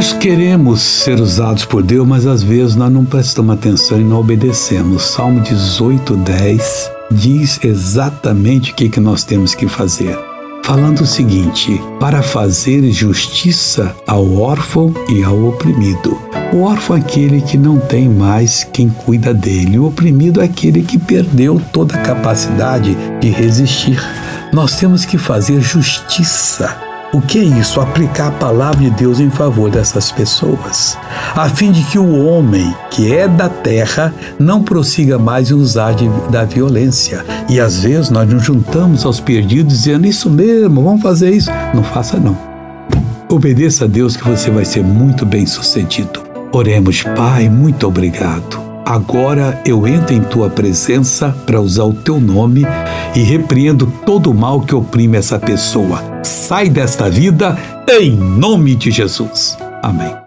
Nós queremos ser usados por Deus, mas às vezes nós não prestamos atenção e não obedecemos. Salmo 18, 10 diz exatamente o que, que nós temos que fazer. Falando o seguinte: para fazer justiça ao órfão e ao oprimido. O órfão é aquele que não tem mais quem cuida dele, o oprimido é aquele que perdeu toda a capacidade de resistir. Nós temos que fazer justiça o que é isso? Aplicar a palavra de Deus em favor dessas pessoas, a fim de que o homem que é da terra não prossiga mais usar de, da violência. E às vezes nós nos juntamos aos perdidos dizendo isso mesmo, vamos fazer isso. Não faça não. Obedeça a Deus que você vai ser muito bem sucedido. Oremos, Pai, muito obrigado Agora eu entro em tua presença para usar o teu nome e repreendo todo o mal que oprime essa pessoa. Sai desta vida em nome de Jesus. Amém.